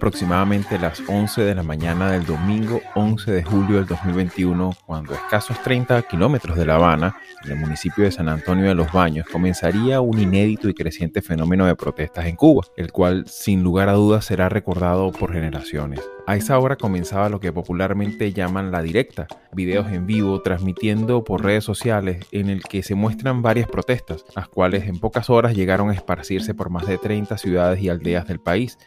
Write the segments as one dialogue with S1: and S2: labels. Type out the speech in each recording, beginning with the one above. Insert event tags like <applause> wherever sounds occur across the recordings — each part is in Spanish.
S1: Aproximadamente las 11 de la mañana del domingo 11 de julio del 2021 cuando a escasos 30 kilómetros de La Habana, en el municipio de San Antonio de los Baños, comenzaría un inédito y creciente fenómeno de protestas en Cuba, el cual sin lugar a dudas será recordado por generaciones. A esa hora comenzaba lo que popularmente llaman la directa, videos en vivo transmitiendo por redes sociales en el que se muestran varias protestas, las cuales en pocas horas llegaron a esparcirse por más de 30 ciudades y aldeas del país,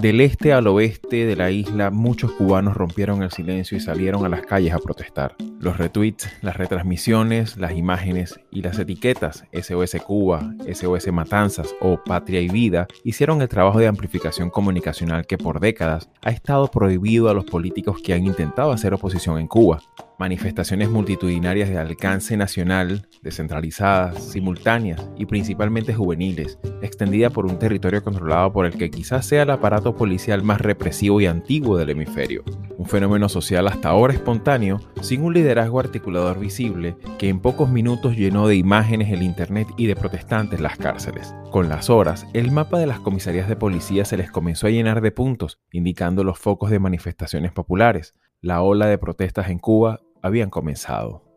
S1: del este al oeste de la isla, muchos cubanos rompieron el silencio y salieron a las calles a protestar. Los retweets, las retransmisiones, las imágenes y las etiquetas SOS Cuba, SOS Matanzas o Patria y Vida hicieron el trabajo de amplificación comunicacional que por décadas ha estado prohibido a los políticos que han intentado hacer oposición en Cuba manifestaciones multitudinarias de alcance nacional, descentralizadas, simultáneas y principalmente juveniles, extendida por un territorio controlado por el que quizás sea el aparato policial más represivo y antiguo del hemisferio. Un fenómeno social hasta ahora espontáneo, sin un liderazgo articulador visible, que en pocos minutos llenó de imágenes el Internet y de protestantes las cárceles. Con las horas, el mapa de las comisarías de policía se les comenzó a llenar de puntos, indicando los focos de manifestaciones populares. La ola de protestas en Cuba habían comenzado.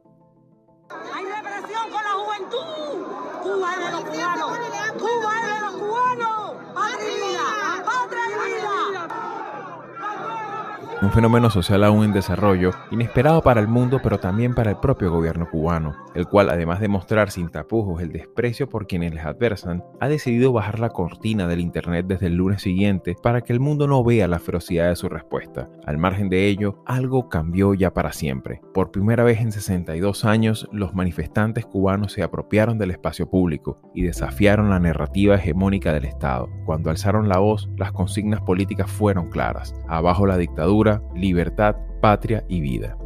S1: Un fenómeno social aún en desarrollo, inesperado para el mundo pero también para el propio gobierno cubano, el cual además de mostrar sin tapujos el desprecio por quienes les adversan, ha decidido bajar la cortina del Internet desde el lunes siguiente para que el mundo no vea la ferocidad de su respuesta. Al margen de ello, algo cambió ya para siempre. Por primera vez en 62 años, los manifestantes cubanos se apropiaron del espacio público y desafiaron la narrativa hegemónica del Estado. Cuando alzaron la voz, las consignas políticas fueron claras. Abajo la dictadura, libertad, patria y vida.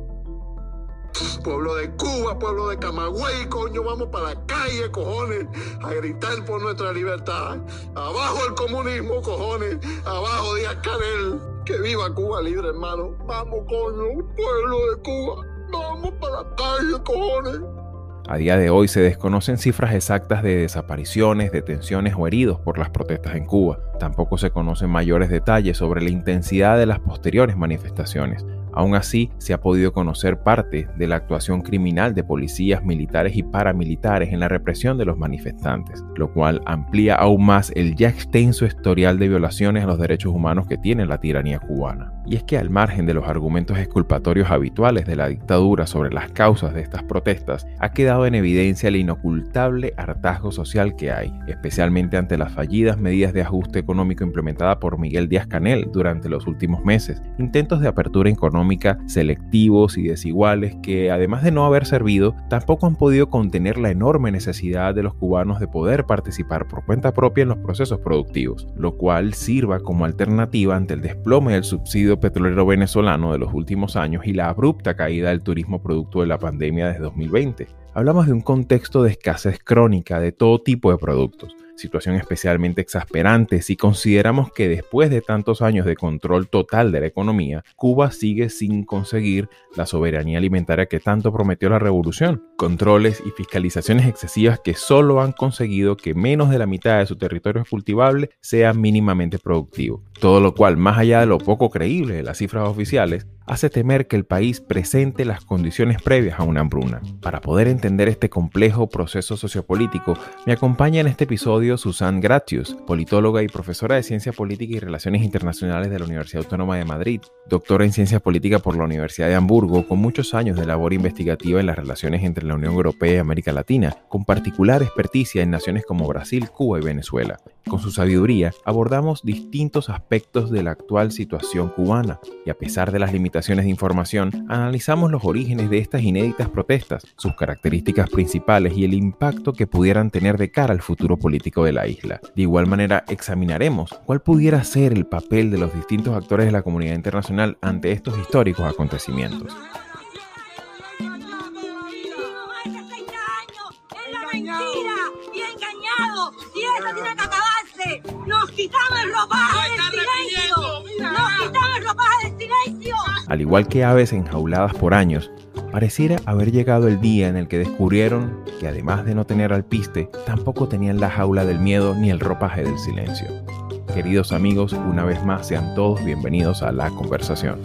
S2: Pueblo de Cuba, pueblo de Camagüey, coño, vamos para la calle, cojones, a gritar por nuestra libertad. Abajo el comunismo, cojones, abajo Díaz Canel. Que viva Cuba libre, hermano. Vamos, coño, pueblo de Cuba, vamos para la calle, cojones.
S1: A día de hoy se desconocen cifras exactas de desapariciones, detenciones o heridos por las protestas en Cuba. Tampoco se conocen mayores detalles sobre la intensidad de las posteriores manifestaciones. Aún así, se ha podido conocer parte de la actuación criminal de policías militares y paramilitares en la represión de los manifestantes, lo cual amplía aún más el ya extenso historial de violaciones a los derechos humanos que tiene la tiranía cubana. Y es que al margen de los argumentos exculpatorios habituales de la dictadura sobre las causas de estas protestas, ha quedado en evidencia el inocultable hartazgo social que hay, especialmente ante las fallidas medidas de ajuste económico implementadas por Miguel Díaz Canel durante los últimos meses, intentos de apertura económica selectivos y desiguales que, además de no haber servido, tampoco han podido contener la enorme necesidad de los cubanos de poder participar por cuenta propia en los procesos productivos, lo cual sirva como alternativa ante el desplome del subsidio petrolero venezolano de los últimos años y la abrupta caída del turismo producto de la pandemia desde 2020. Hablamos de un contexto de escasez crónica de todo tipo de productos, situación especialmente exasperante si consideramos que después de tantos años de control total de la economía, Cuba sigue sin conseguir la soberanía alimentaria que tanto prometió la revolución. Controles y fiscalizaciones excesivas que solo han conseguido que menos de la mitad de su territorio cultivable sea mínimamente productivo. Todo lo cual, más allá de lo poco creíble de las cifras oficiales, hace temer que el país presente las condiciones previas a una hambruna. Para poder entender este complejo proceso sociopolítico, me acompaña en este episodio Susan Gratius, politóloga y profesora de Ciencia Política y Relaciones Internacionales de la Universidad Autónoma de Madrid, doctora en Ciencia Política por la Universidad de Hamburgo, con muchos años de labor investigativa en las relaciones entre la Unión Europea y América Latina, con particular experticia en naciones como Brasil, Cuba y Venezuela
S3: Con su sabiduría abordamos distintos aspectos de la actual situación cubana y a pesar de las limitaciones de información, analizamos los orígenes de estas inéditas protestas, sus características principales y el impacto que pudieran tener de cara al futuro político de la isla. De igual manera, examinaremos cuál pudiera ser el papel de los distintos actores de la comunidad internacional ante estos históricos acontecimientos. ¡Nos quitamos el ropaje del silencio! ¡Nos quitamos el ropaje del silencio! Al igual que aves enjauladas por años, pareciera haber llegado el día en el que descubrieron que además de no tener alpiste, tampoco tenían la jaula del miedo ni el ropaje del silencio. Queridos amigos, una vez más sean todos bienvenidos a la conversación.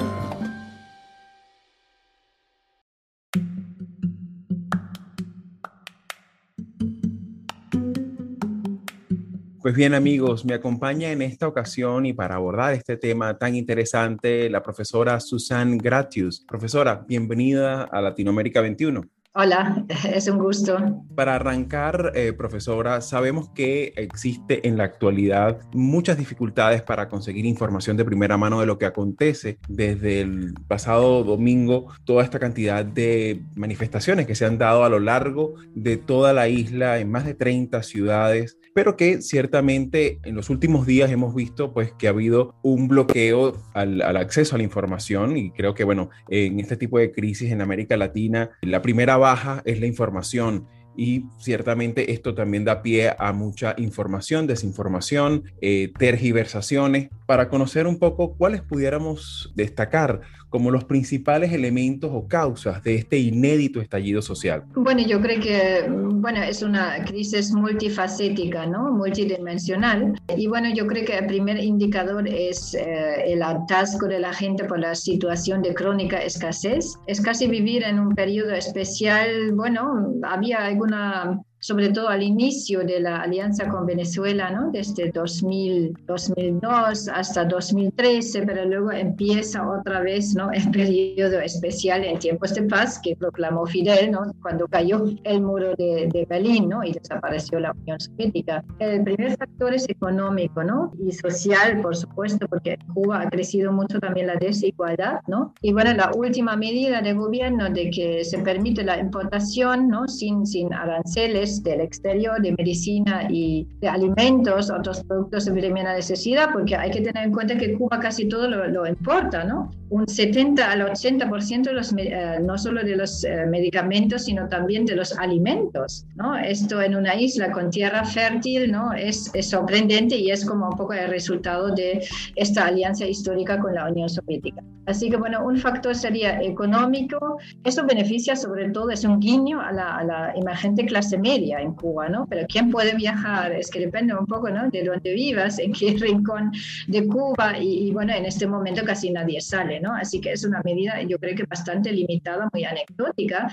S3: Pues bien amigos, me acompaña en esta ocasión y para abordar este tema tan interesante la profesora Susan Gratius. Profesora, bienvenida a Latinoamérica 21.
S4: Hola, <laughs> es un gusto.
S3: Para arrancar, eh, profesora, sabemos que existe en la actualidad muchas dificultades para conseguir información de primera mano de lo que acontece desde el pasado domingo, toda esta cantidad de manifestaciones que se han dado a lo largo de toda la isla en más de 30 ciudades pero que ciertamente en los últimos días hemos visto pues que ha habido un bloqueo al, acceso a la información y creo que bueno, en este tipo de crisis en América Latina, la primera baja es la información y ciertamente esto también da pie a mucha información, desinformación, eh, tergiversaciones. Para conocer un poco cuáles pudiéramos destacar como los principales elementos o causas de este inédito estallido social?
S4: Bueno, yo creo que bueno, es una crisis multifacética, ¿no? multidimensional. Y bueno, yo creo que el primer indicador es eh, el atasco de la gente por la situación de crónica escasez. Es casi vivir en un periodo especial, bueno, había alguna sobre todo al inicio de la alianza con Venezuela, ¿no? desde 2000, 2002 hasta 2013, pero luego empieza otra vez ¿no? el periodo especial en tiempos de paz que proclamó Fidel ¿no? cuando cayó el muro de, de Berlín ¿no? y desapareció la Unión Soviética. El primer factor es económico ¿no? y social, por supuesto, porque en Cuba ha crecido mucho también la desigualdad. ¿no? Y bueno, la última medida de gobierno de que se permite la importación ¿no? sin, sin aranceles del exterior, de medicina y de alimentos, otros productos de primera necesidad, porque hay que tener en cuenta que Cuba casi todo lo, importa, ¿no? Un 70 al 80% de los, eh, no solo de los eh, medicamentos, sino también de los alimentos, ¿no? Esto en una isla con tierra fértil, ¿no? Es, es sorprendente y es como un poco el resultado de esta alianza histórica con la Unión Soviética. Así que, bueno, un factor sería económico. Eso beneficia sobre todo, es un guiño a la, a la emergente clase media en Cuba, ¿no? Pero ¿quién puede viajar? Es que depende un poco, ¿no? De dónde vivas, en qué <laughs> rincón de Cuba y, bueno, en este momento casi nadie sale, ¿no? Así que es una medida, yo creo que bastante limitada, muy anecdótica.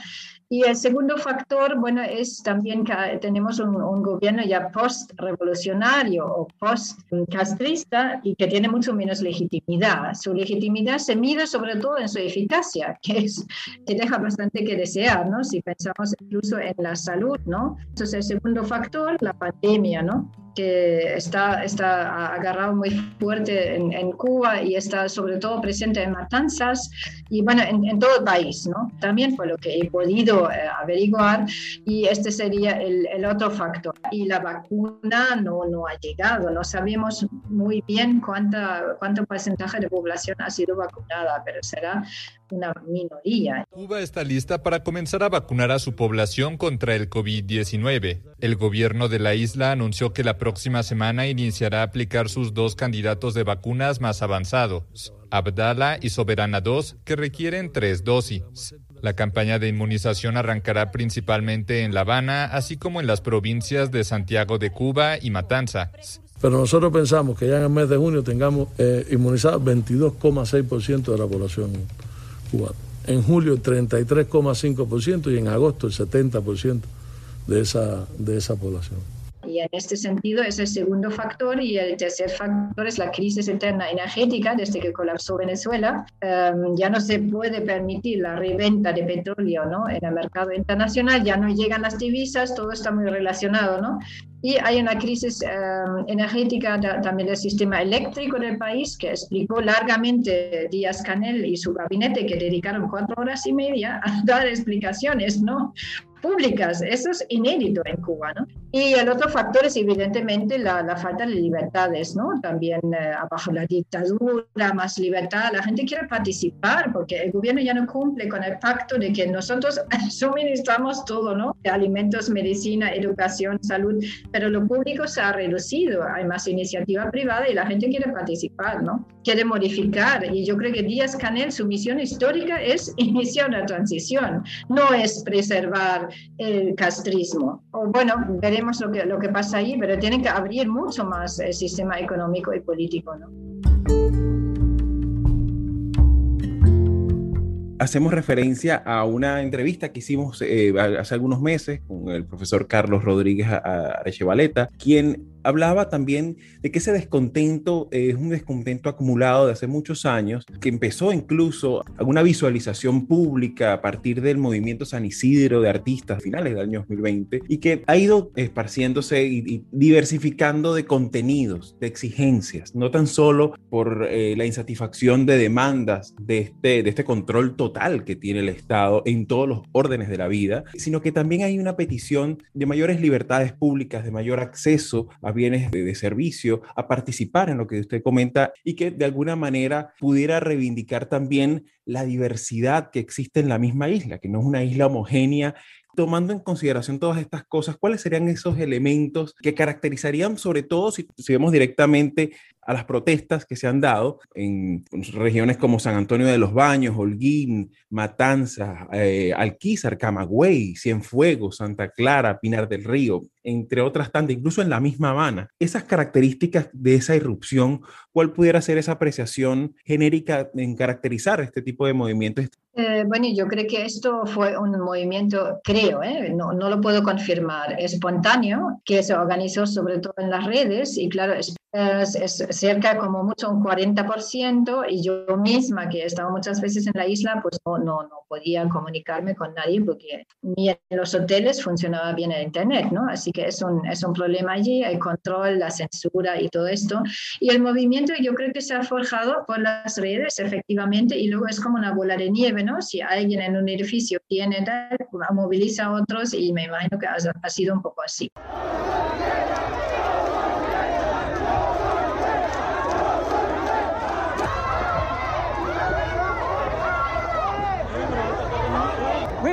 S4: Y el segundo factor, bueno, es también que tenemos un, un gobierno ya post-revolucionario o post-castrista y que tiene mucho menos legitimidad. Su legitimidad se mide sobre todo en su eficacia, que, es, que deja bastante que desear, ¿no? Si pensamos incluso en la salud, ¿no? Entonces, el segundo factor, la pandemia, ¿no? que está, está agarrado muy fuerte en, en, Cuba y está sobre todo presente en matanzas y bueno, en, en todo el país, ¿no? También por lo que he podido eh, averiguar y este sería el, el, otro factor. Y la vacuna no, no ha llegado, no sabemos muy bien cuánta, cuánto porcentaje de población ha sido vacunada, pero será una minoría.
S5: Cuba está lista para comenzar a vacunar a su población contra el COVID-19. El gobierno de la isla anunció que la próxima semana iniciará a aplicar sus dos candidatos de vacunas más avanzados, Abdala y Soberana 2, que requieren tres dosis. La campaña de inmunización arrancará principalmente en La Habana, así como en las provincias de Santiago de Cuba y Matanzas.
S6: Pero nosotros pensamos que ya en el mes de junio tengamos eh, inmunizado 22,6% de la población en julio el 33,5% y en agosto el 70% de esa, de esa población.
S4: Y en este sentido es el segundo factor y el tercer factor es la crisis interna energética desde que colapsó Venezuela. Em, ya no se puede permitir la reventa de petróleo ¿no? en el mercado internacional, ya no llegan las divisas, todo está muy relacionado. ¿no? Y hay una crisis em, energética también del sistema eléctrico del país que explicó largamente Díaz Canel y su gabinete que dedicaron cuatro horas y media a <laughs> dar explicaciones, ¿no? Públicas. Eso es inédito en Cuba, ¿no? Y el otro factor es evidentemente la, la falta de libertades, ¿no? También eh, abajo la dictadura, más libertad. La gente quiere participar porque el gobierno ya no cumple con el pacto de que nosotros <laughs> suministramos todo, ¿no? Alimentos, medicina, educación, salud, pero lo público se ha reducido. Hay más iniciativa privada y la gente quiere participar, ¿no? Quiere modificar. Y yo creo que Díaz Canel, su misión histórica es <laughs> iniciar una transición, no es preservar el castrismo. O bueno, veremos lo que, lo que pasa ahí, pero tienen que abrir mucho más el sistema económico y político. ¿no?
S3: hacemos referencia a una entrevista que hicimos eh, hace algunos meses con el profesor Carlos Rodríguez Arechevaleta, quien hablaba también de que ese descontento es un descontento acumulado de hace muchos años, que empezó incluso alguna visualización pública a partir del movimiento San Isidro de artistas finales del año 2020 y que ha ido esparciéndose y, diversificando de contenidos, de exigencias, no tan solo por eh, la insatisfacción de demandas de este, de este control total que tiene el Estado en todos los órdenes de la vida, sino que también hay una petición de mayores libertades públicas, de mayor acceso a bienes de, servicio, a participar en lo que usted comenta y que de alguna manera pudiera reivindicar también la diversidad que existe en la misma isla, que no es una isla homogénea. Tomando en consideración todas estas cosas, ¿cuáles serían esos elementos que caracterizarían sobre todo si, si, vemos directamente a las protestas que se han dado en regiones como San Antonio de los Baños, Holguín, Matanzas, eh, Alquizar, Camagüey, Cienfuegos, Santa Clara, Pinar del Río, entre otras tantas, incluso en la misma Habana. Esas características de esa irrupción, ¿cuál pudiera ser esa apreciación genérica en caracterizar este tipo de movimientos?
S4: Eh, bueno, yo creo que esto fue un movimiento, creo, eh, no, no, lo puedo confirmar, espontáneo, que se organizó sobre todo en las redes y claro, es, es cerca como mucho un 40% y yo misma que he estado muchas veces en la isla pues no, no, no podía comunicarme con nadie porque ni en los hoteles funcionaba bien el internet, ¿no? Así que es un, es un problema allí, el control, la censura y todo esto. Y el movimiento yo creo que se ha forjado por las redes efectivamente y luego es como una bola de nieve, ¿no? Si alguien en un edificio tiene tal, moviliza a otros y me imagino que ha, ha sido un poco así.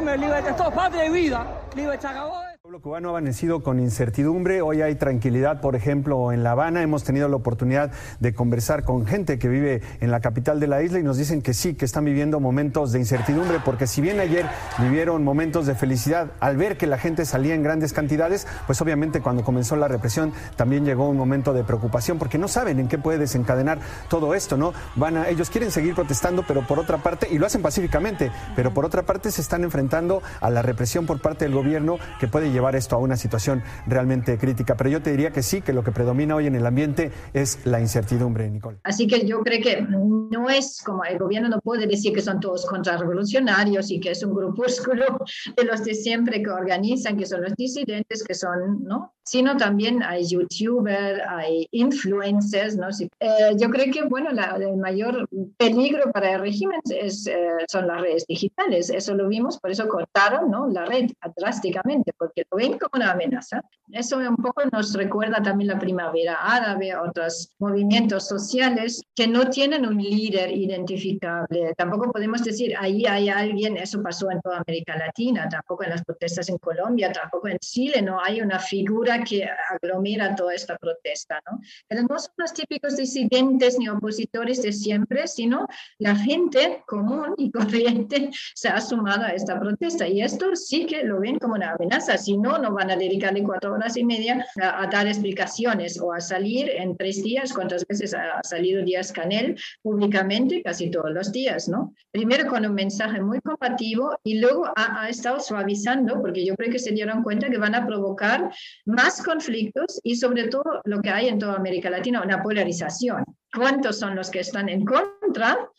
S7: Esto es patria y vida. El pueblo cubano ha amanecido con incertidumbre. Hoy hay tranquilidad, por ejemplo, en La Habana. Hemos tenido la oportunidad de conversar con gente que vive en la capital de la isla y nos dicen que sí, que están viviendo momentos de incertidumbre, porque si bien ayer vivieron momentos de felicidad al ver que la gente salía en grandes cantidades, pues obviamente cuando comenzó la represión también llegó un momento de preocupación, porque no saben en qué puede desencadenar todo esto, ¿no? Van a, ellos quieren seguir protestando, pero por otra parte, y lo hacen pacíficamente, pero por otra parte se están enfrentando a la represión por parte del gobierno que puede llevar esto a una situación realmente crítica. Pero yo te diría que sí, que lo que predomina hoy en el ambiente es la incertidumbre, Nicole.
S4: Así que yo creo que no es como el gobierno no puede decir que son todos contrarrevolucionarios y que es un grupúsculo <laughs> de los de siempre que organizan, que son los disidentes, que son, ¿no? Sino también hay youtubers, hay influencers, ¿no? Eh, yo creo que, bueno, el mayor peligro para el régimen es, eh, son las redes digitales. Eso lo vimos, por eso cortaron, ¿no? La red drásticamente porque lo ven como una amenaza. Eso un poco nos recuerda también la primavera árabe, otros movimientos sociales que no tienen un líder identificable. Tampoco podemos decir, ahí hay alguien, eso pasó en toda América Latina, tampoco en las protestas en Colombia, tampoco en Chile, no hay una figura que aglomera toda esta protesta. ¿no? Pero no son los típicos disidentes ni opositores de siempre, sino la gente común y corriente se ha sumado a esta protesta. Y esto sí que lo ven como una amenaza, si no, no van a dedicarle cuatro horas y media a, dar explicaciones o a salir en tres días, cuántas veces ha salido Díaz Canel públicamente, casi todos los días, ¿no? Primero con un mensaje muy combativo y luego ha, ha estado suavizando, porque yo creo que se dieron cuenta que van a provocar más conflictos y sobre todo lo que hay en toda América Latina, una polarización cuántos son los que están en contra,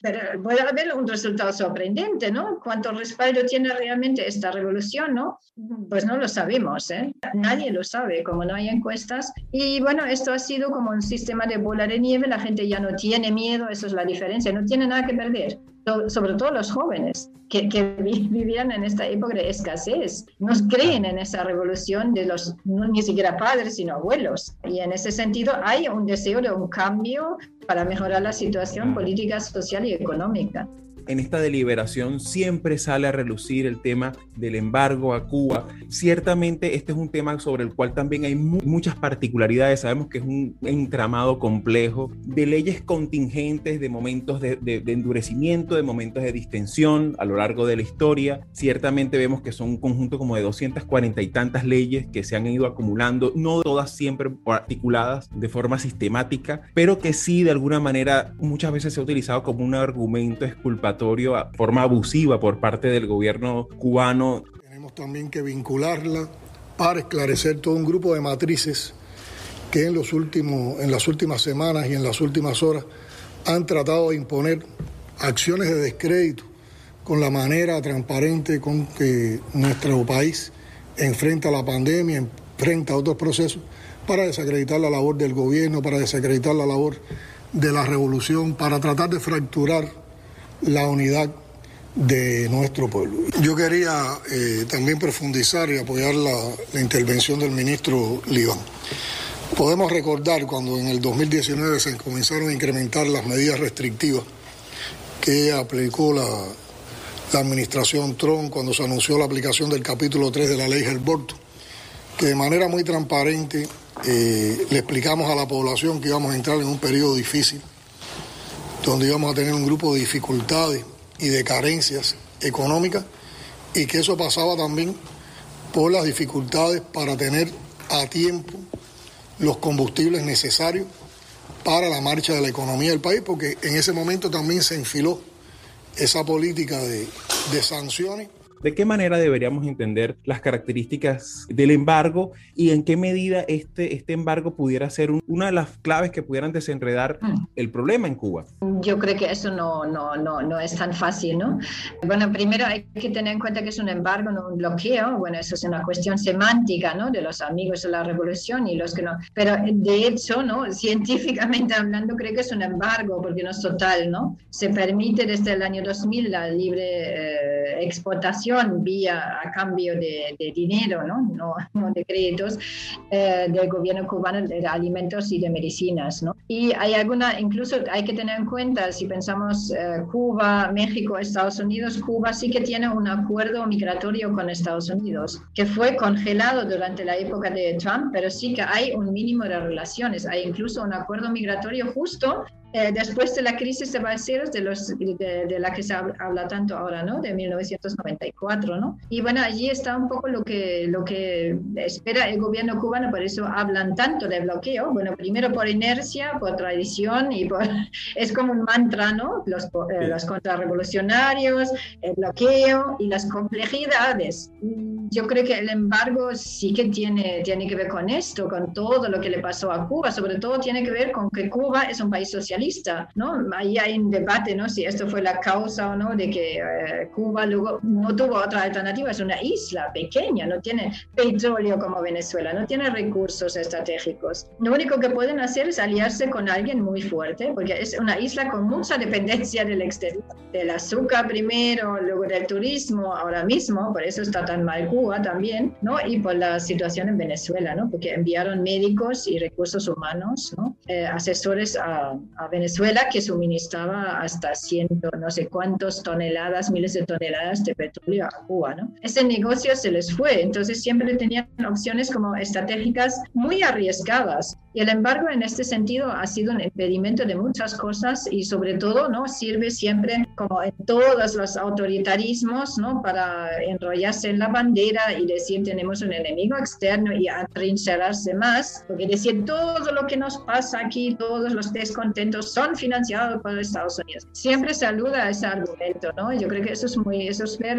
S4: pero puede haber un resultado sorprendente, ¿no? ¿Cuánto respaldo tiene realmente esta revolución, no? Pues no lo sabemos, ¿eh? Nadie lo sabe, como no hay encuestas. Y bueno, esto ha sido como un sistema de bola de nieve, la gente ya no tiene miedo, eso es la diferencia, no tiene nada que perder sobre todo los jóvenes que, vivían en esta época de escasez, no creen en esa revolución de los, no, ni siquiera padres, sino abuelos. Y en ese sentido hay un deseo de un cambio para mejorar la situación política, social y económica
S3: en esta deliberación siempre sale a relucir el tema del embargo a Cuba. Ciertamente este es un tema sobre el cual también hay muchas particularidades. Sabemos que es un entramado complejo de leyes contingentes, de momentos de, endurecimiento, de momentos de distensión a lo largo de la historia. Ciertamente vemos que son un conjunto como de 240 y tantas leyes que se han ido acumulando, no todas siempre articuladas de forma sistemática, pero que sí de alguna manera muchas veces se ha utilizado como un argumento exculpatorio forma abusiva por parte del gobierno cubano.
S8: Tenemos también que vincularla para esclarecer todo un grupo de matrices que en, los últimos, en las últimas semanas y en las últimas horas han tratado de imponer acciones de descrédito con la manera transparente con que nuestro país enfrenta la pandemia, enfrenta otros procesos, para desacreditar la labor del gobierno, para desacreditar la labor de la revolución, para tratar de fracturar la unidad de nuestro pueblo. Yo quería eh, también profundizar y apoyar la, intervención del ministro Liván. Podemos recordar cuando en el 2019 se comenzaron a incrementar las medidas restrictivas que aplicó la, administración Trump cuando se anunció la aplicación del capítulo 3 de la ley Helborto, que de manera muy transparente eh, le explicamos a la población que íbamos a entrar en un periodo difícil donde íbamos a tener un grupo de dificultades y de carencias económicas y que eso pasaba también por las dificultades para tener a tiempo los combustibles necesarios para la marcha de la economía del país, porque en ese momento también se enfiló esa política de, de sanciones
S3: ¿De qué manera deberíamos entender las características del embargo y en qué medida este, este embargo pudiera ser una de las claves que pudieran desenredar mm. el problema en Cuba?
S4: Yo creo que eso no, no, no, no es tan fácil, ¿no? Bueno, primero hay que tener en cuenta que es un embargo, no un bloqueo. Bueno, eso es una cuestión semántica, ¿no? De los amigos de la revolución y los que no. Pero de hecho, ¿no? Científicamente hablando, creo que es un embargo porque no es total, ¿no? Se permite desde el año 2000 la libre eh, exportación vía a cambio de, dinero, ¿no? No, de créditos, eh, del gobierno cubano de alimentos y de medicinas. ¿no? Y hay alguna, incluso hay que tener en cuenta, si pensamos eh, Cuba, México, Estados Unidos, Cuba sí que tiene un acuerdo migratorio con Estados Unidos, que fue congelado durante la época de Trump, pero sí que hay un mínimo de relaciones, hay incluso un acuerdo migratorio justo eh, después de la crisis de balseros, de, los, de, la que se habla tanto ahora, ¿no? De 1994, ¿no? Y bueno, allí está un poco lo que, lo que espera el gobierno cubano, por eso hablan tanto de bloqueo. Bueno, primero por inercia, por tradición y por... <laughs> Es como un mantra, ¿no? Los, eh, los contrarrevolucionarios, el bloqueo y las complejidades. Yo creo que el embargo sí que tiene, tiene que ver con esto, con todo lo que le pasó a Cuba, sobre todo tiene que ver con que Cuba es un país socialista ¿no? Ahí hay un debate, ¿no? Si esto fue la causa o no de que eh, Cuba luego no tuvo otra alternativa, es una isla pequeña, no tiene petróleo como Venezuela, no tiene recursos estratégicos. Lo único que pueden hacer es aliarse con alguien muy fuerte, porque es una isla con mucha dependencia del exterior, del azúcar primero, luego del turismo, ahora mismo, por eso está tan mal Cuba también, ¿no? Y por la situación en Venezuela, ¿no? Porque enviaron médicos y recursos humanos, ¿no? Eh, asesores a, a Venezuela que suministraba hasta ciento, no sé cuántos toneladas, miles de toneladas de petróleo a Cuba, ¿no? Ese negocio se les fue, entonces siempre tenían opciones como estratégicas muy arriesgadas Y el embargo en este sentido ha sido un impedimento de muchas cosas y sobre todo no sirve siempre como en todos los autoritarismos no para enrollarse en la bandera y decir tenemos un enemigo externo y atrincherarse más, porque decir todo lo que nos pasa aquí, todos los descontentos son financiados por Estados Unidos. Siempre saluda ese argumento, ¿no? Yo creo que eso es muy, eso es ver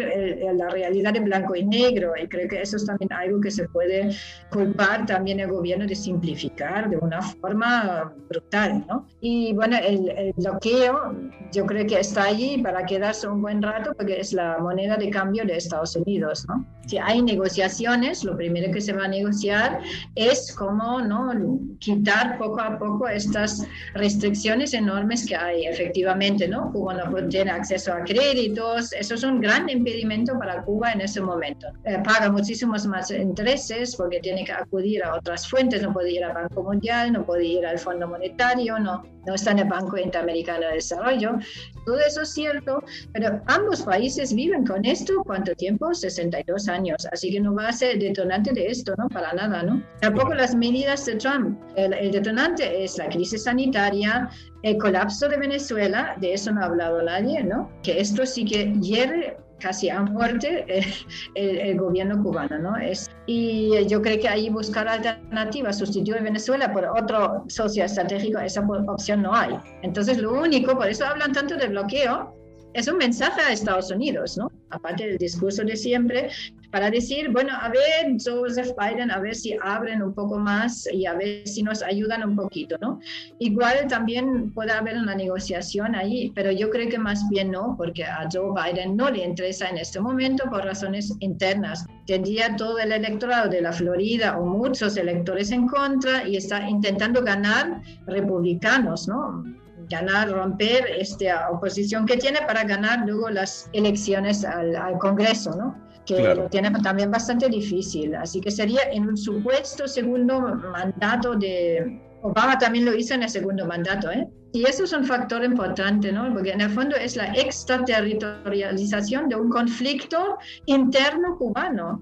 S4: la realidad en blanco y negro y creo que eso es también algo que se puede culpar también al gobierno de simplificar de una forma brutal, ¿no? Y bueno, el, el bloqueo yo creo que está allí para quedarse un buen rato porque es la moneda de cambio de Estados Unidos, ¿no? Si hay negociaciones, lo primero que se va a negociar es cómo, ¿no? Quitar poco a poco estas restricciones enormes que hay efectivamente, ¿no? Cuba no tiene acceso a créditos, eso es un gran impedimento para Cuba en ese momento. Eh, paga muchísimos más intereses porque tiene que acudir a otras fuentes, no puede ir al Banco Mundial, no puede ir al Fondo Monetario, no, no está en el Banco Interamericano de Desarrollo. Todo eso es cierto, pero ambos países viven con esto, ¿cuánto tiempo? 62 años, así que no va a ser detonante de esto, ¿no? Para nada, ¿no? Tampoco las medidas de Trump. El, detonante es la crisis sanitaria, el colapso de Venezuela, de eso no ha hablado nadie, ¿no? Que esto sí que hiere casi a muerte <laughs> eh, el, gobierno cubano, ¿no? Es, y yo creo que ahí buscar alternativas, sustituir Venezuela por otro socio estratégico, esa opción no hay. Entonces, lo único, por eso hablan tanto de bloqueo, es un mensaje a Estados Unidos, ¿no? Aparte del discurso de siempre, para decir, bueno, a ver, Joseph Biden, a ver si abren un poco más y a ver si nos ayudan un poquito, ¿no? Igual también puede haber una negociación ahí, pero yo creo que más bien no, porque a Joe Biden no le interesa en este momento por razones internas. Tendría todo el electorado de la Florida o muchos electores en contra y está intentando ganar republicanos, ¿no? Ganar, romper esta oposición que tiene para ganar luego las elecciones al, al Congreso, ¿no? que lo tiene también bastante difícil. Así que sería en un supuesto segundo mandato de Obama también lo hizo en el segundo mandato, ¿eh? Y eso es un factor importante, ¿no? Porque en el fondo es la extraterritorialización de un conflicto interno cubano.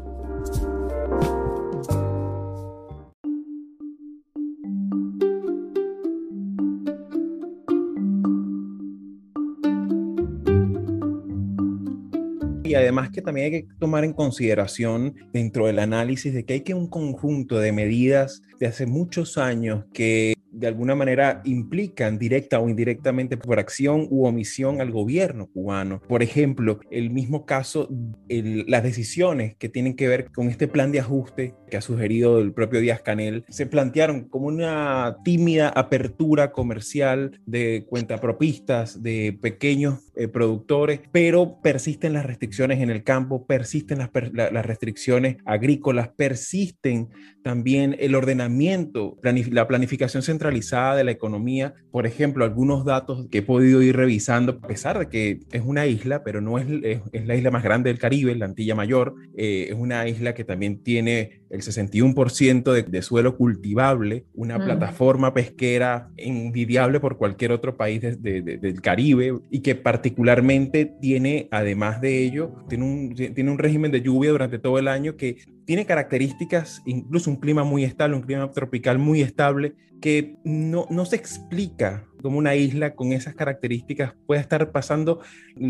S3: Y además que también hay que tomar en consideración dentro del análisis de que hay que un conjunto de medidas de hace muchos años que de alguna manera implican directa o indirectamente por acción u omisión al gobierno cubano. Por ejemplo, el mismo caso, las decisiones que tienen que ver con este plan de ajuste que ha sugerido el propio Díaz Canel, se plantearon como una tímida apertura comercial de cuentapropistas, de pequeños eh, productores, pero persisten las restricciones en el campo, persisten las, las restricciones agrícolas, persisten también el ordenamiento, la planificación central centralizada de la economía. Por ejemplo, algunos datos que he podido ir revisando, a pesar de que es una isla, pero no es, es, la isla más grande del Caribe, la Antilla Mayor, eh, es una isla que también tiene el 61% de, de, suelo cultivable, una mm. plataforma pesquera envidiable por cualquier otro país de, del Caribe y que particularmente tiene, además de ello, tiene un, tiene un régimen de lluvia durante todo el año que tiene características, incluso un clima muy estable, un clima tropical muy estable, que no, no se explica como una isla con esas características puede estar pasando,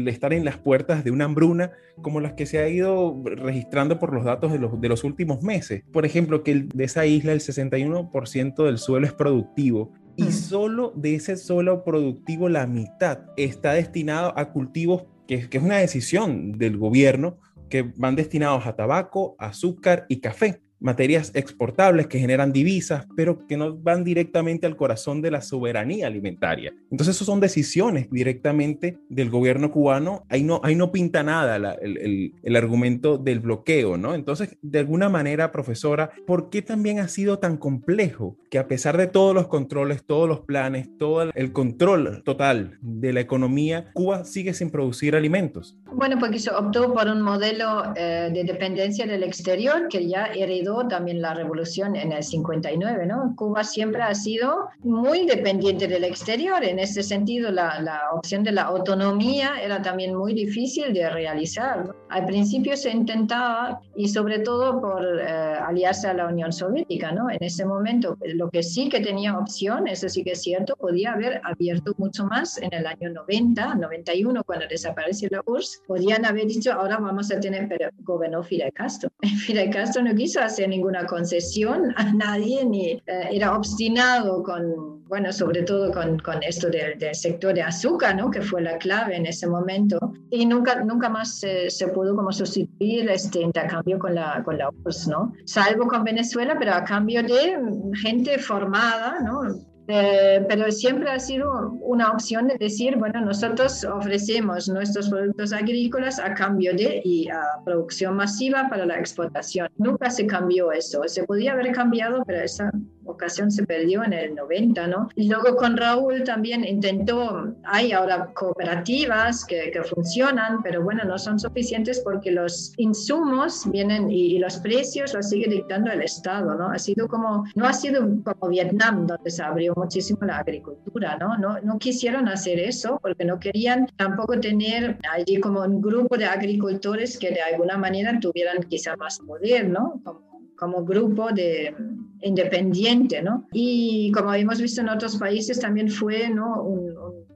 S3: estar en las puertas de una hambruna como las que se ha ido registrando por los datos de los, de los últimos meses. Por ejemplo, que de esa isla el 61% del suelo es productivo y solo de ese suelo productivo la mitad está destinado a cultivos que, que es una decisión del gobierno que van destinados a tabaco, azúcar y café materias exportables que generan divisas, pero que no van directamente al corazón de la soberanía alimentaria. Entonces, eso son decisiones directamente del gobierno cubano. Ahí no, ahí no pinta nada el, el, argumento del bloqueo, ¿no? Entonces, de alguna manera, profesora, ¿por qué también ha sido tan complejo que a pesar de todos los controles, todos los planes, todo el control total de la economía, Cuba sigue sin producir alimentos?
S4: Bueno, porque se optó por un modelo eh, de dependencia del exterior que ya heredó también la revolución en el 59, ¿no? Cuba siempre ha sido muy dependiente del exterior. En ese sentido, la, la opción de la autonomía era también muy difícil de realizar. Al principio se intentaba, y sobre todo por eh, aliarse a la Unión Soviética, ¿no? En ese momento, lo que sí que tenía opción, eso sí que es cierto, podía haber abierto mucho más en el año 90, 91, cuando desapareció la URSS, podían haber dicho, ahora vamos a tener, pero gobernó Fidel Castro. <laughs> Fidel Castro no quiso hacer ninguna concesión a nadie, ni eh, era obstinado con, bueno, sobre todo con, con esto del, sector de azúcar, ¿no? Que fue la clave en ese momento. Y nunca, nunca más se, se pudo como sustituir este intercambio con la, con la URSS, ¿no? Salvo con Venezuela, pero a cambio de gente formada, ¿no? Eh, pero siempre ha sido una opción de decir, bueno, nosotros ofrecemos nuestros productos agrícolas a cambio de y a producción masiva para la exportación. Nunca se cambió eso. Se podía haber cambiado, pero esa ocasión se perdió en el 90, ¿no? Y luego con Raúl también intentó, hay ahora cooperativas que, que funcionan, pero bueno, no son suficientes porque los insumos vienen y, los precios los sigue dictando el Estado, ¿no? Ha sido como, no ha sido como Vietnam, donde se abrió muchísimo la agricultura, ¿no? No, no quisieron hacer eso porque no querían tampoco tener allí como un grupo de agricultores que de alguna manera tuvieran quizá más poder, ¿no? Como como grupo de independiente, ¿no? Y como hemos visto en otros países, también fue ¿no? un,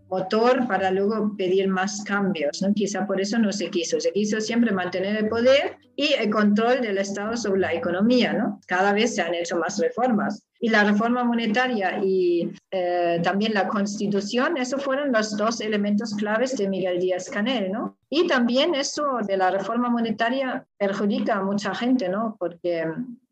S4: motor para luego pedir más cambios, ¿no? Quizá por eso no se quiso. Se quiso siempre mantener el poder y el control del Estado sobre la economía, ¿no? Cada vez se han hecho más reformas. Y la reforma monetaria y eh, también la constitución, esos fueron los dos elementos claves de Miguel Díaz Canel, ¿no? Y también eso de la reforma monetaria perjudica a mucha gente, ¿no? Porque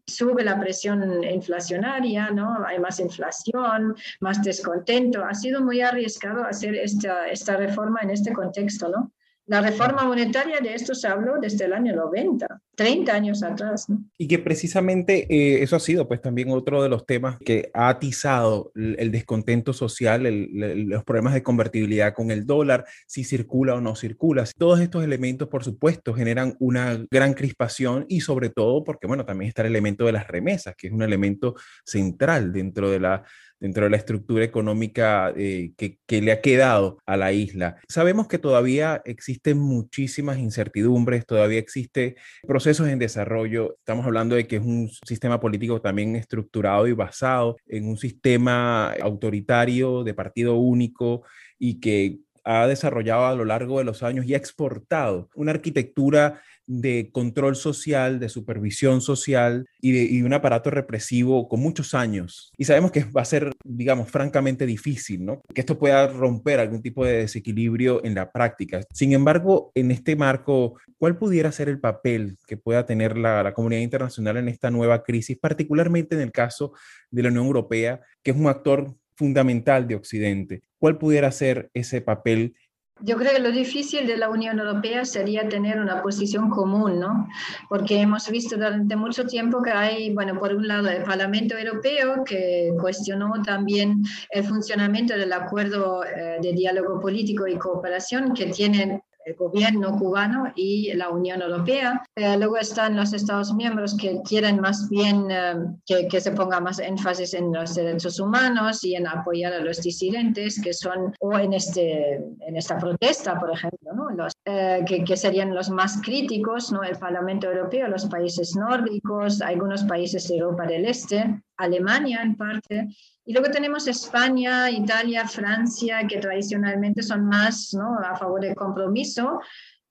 S4: sube la presión inflacionaria, ¿no? Hay más inflación, más descontento. Ha sido muy arriesgado hacer esta, esta reforma en este contexto, ¿no? La reforma monetaria de esto se habló desde el año 90, 30 años atrás.
S3: Y que precisamente eh, eso ha sido pues también otro de los temas que ha atizado el, descontento social, los problemas de convertibilidad con el dólar, si circula o no circula. Todos estos elementos, por supuesto, generan una gran crispación y sobre todo porque, bueno, también está el elemento de las remesas, que es un elemento central dentro de la dentro de la estructura económica eh, que, que, le ha quedado a la isla. Sabemos que todavía existen muchísimas incertidumbres, todavía existen procesos en desarrollo. Estamos hablando de que es un sistema político también estructurado y basado en un sistema autoritario de partido único y que ha desarrollado a lo largo de los años y ha exportado una arquitectura de control social, de supervisión social y, de, un aparato represivo con muchos años. Y sabemos que va a ser, digamos, francamente difícil, ¿no? Que esto pueda romper algún tipo de desequilibrio en la práctica. Sin embargo, en este marco, ¿cuál pudiera ser el papel que pueda tener la, comunidad internacional en esta nueva crisis, particularmente en el caso de la Unión Europea, que es un actor fundamental de Occidente? ¿Cuál pudiera ser ese papel
S4: yo creo que lo difícil de la Unión Europea sería tener una posición común, ¿no? Porque hemos visto durante mucho tiempo que hay, bueno, por un lado el Parlamento Europeo que cuestionó también el funcionamiento del acuerdo eh, de diálogo político y cooperación que tienen el gobierno cubano y la Unión Europea. Eh, luego están los Estados miembros que quieren más bien eh, que, que, se ponga más énfasis en los derechos humanos y en apoyar a los disidentes que son, o en, este, en esta protesta, por ejemplo, ¿no? los, eh, que, que, serían los más críticos, ¿no? el Parlamento Europeo, los países nórdicos, algunos países de Europa del Este, Alemania en parte. Y luego tenemos España, Italia, Francia, que tradicionalmente son más ¿no? a favor del compromiso,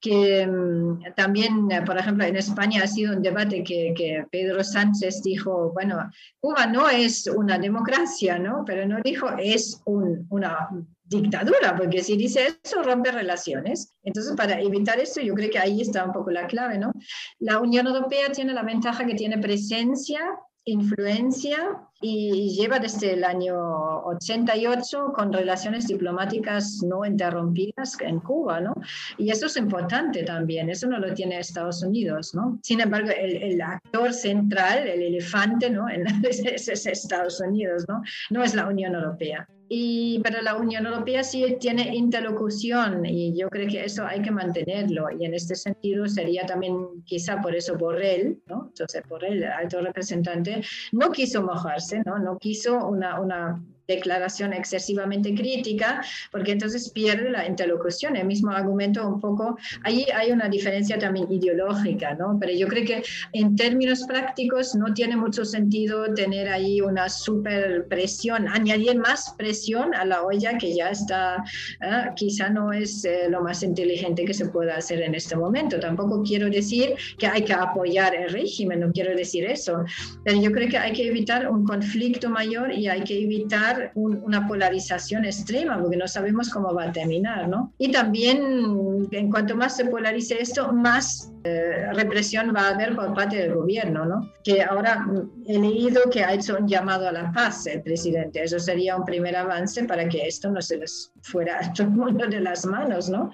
S4: que mm, también, por ejemplo, en España ha sido un debate que, que, Pedro Sánchez dijo, bueno, Cuba no es una democracia, ¿no? Pero no dijo es un, una dictadura, porque si dice eso, rompe relaciones. Entonces, para evitar esto, yo creo que ahí está un poco la clave, ¿no? La Unión Europea tiene la ventaja que tiene presencia influencia y lleva desde el año 88 con relaciones diplomáticas no interrumpidas en Cuba, ¿no? Y eso es importante también, eso no lo tiene Estados Unidos, ¿no? Sin embargo, el, actor central, el elefante, ¿no? <laughs> Es, es, Estados Unidos, ¿no? No es la Unión Europea. Y, pero la Unión Europea sí tiene interlocución y yo creo que eso hay que mantenerlo. Y en este sentido sería también, quizá por eso Borrell, ¿no? Entonces Borrell, el alto representante, no quiso mojarse, ¿no? No quiso una, una declaración excesivamente crítica, porque entonces pierde la interlocución. El mismo argumento un poco, ahí hay una diferencia también ideológica, ¿no? Pero yo creo que en términos prácticos no tiene mucho sentido tener ahí una super presión, añadir más presión a la olla que ya está, ¿eh? quizá no es eh, lo más inteligente que se pueda hacer en este momento. Tampoco quiero decir que hay que apoyar el régimen, no quiero decir eso, pero yo creo que hay que evitar un conflicto mayor y hay que evitar una polarización extrema, porque no sabemos cómo va a terminar, ¿no? Y también, en cuanto más se polarice esto, más eh, represión va a haber por parte del gobierno, ¿no? Que ahora mm, he leído que ha hecho un llamado a la paz el presidente. Eso sería un primer avance para que esto no se les fuera a <laughs> todo el mundo de las manos, ¿no?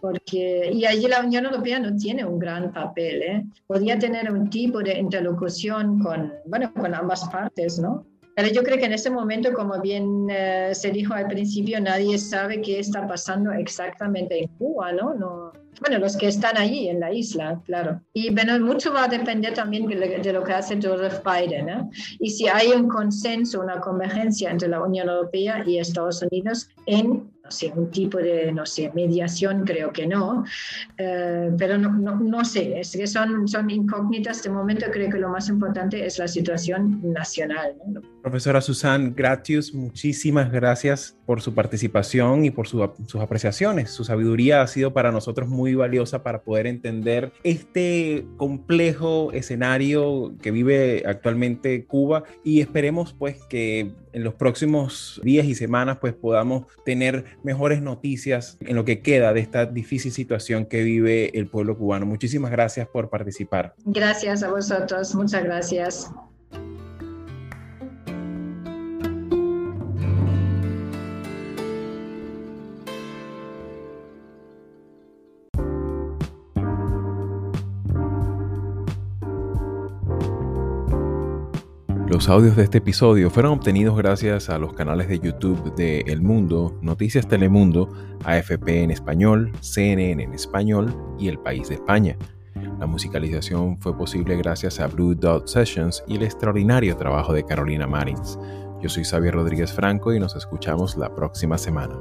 S4: porque y allí la Unión Europea no tiene un gran papel, ¿eh? podía tener un tipo de interlocución con, bueno, con ambas partes, ¿no? Pero yo creo que en ese momento, como bien eh, se dijo al principio, nadie sabe qué está pasando exactamente en Cuba, ¿no? no bueno, los que están allí en la isla, claro. Y bueno, mucho va a depender también de lo que hace Joseph Biden. ¿eh? Y si hay un consenso, una convergencia entre la Unión Europea y Estados Unidos en sé, un tipo de, no sé, mediación, creo que no, eh, pero no, no, no, sé, es que son, son incógnitas. De momento creo que lo más importante es la situación nacional.
S3: Profesora Susan Gratius, muchísimas gracias por su participación y por sus apreciaciones. Su sabiduría ha sido para nosotros muy valiosa para poder entender este complejo escenario que vive actualmente Cuba y esperemos pues que en los próximos días y semanas pues podamos tener mejores noticias en lo que queda de esta difícil situación que vive el pueblo cubano. Muchísimas gracias por participar.
S4: Gracias a vosotros, muchas gracias.
S3: Los audios de este episodio fueron obtenidos gracias a los canales de YouTube de El Mundo, Noticias Telemundo, AFP en español, CNN en español y El País de España. La musicalización fue posible gracias a Blue Dot Sessions y el extraordinario trabajo de Carolina Marins. Yo soy Xavier Rodríguez Franco y nos escuchamos la próxima semana.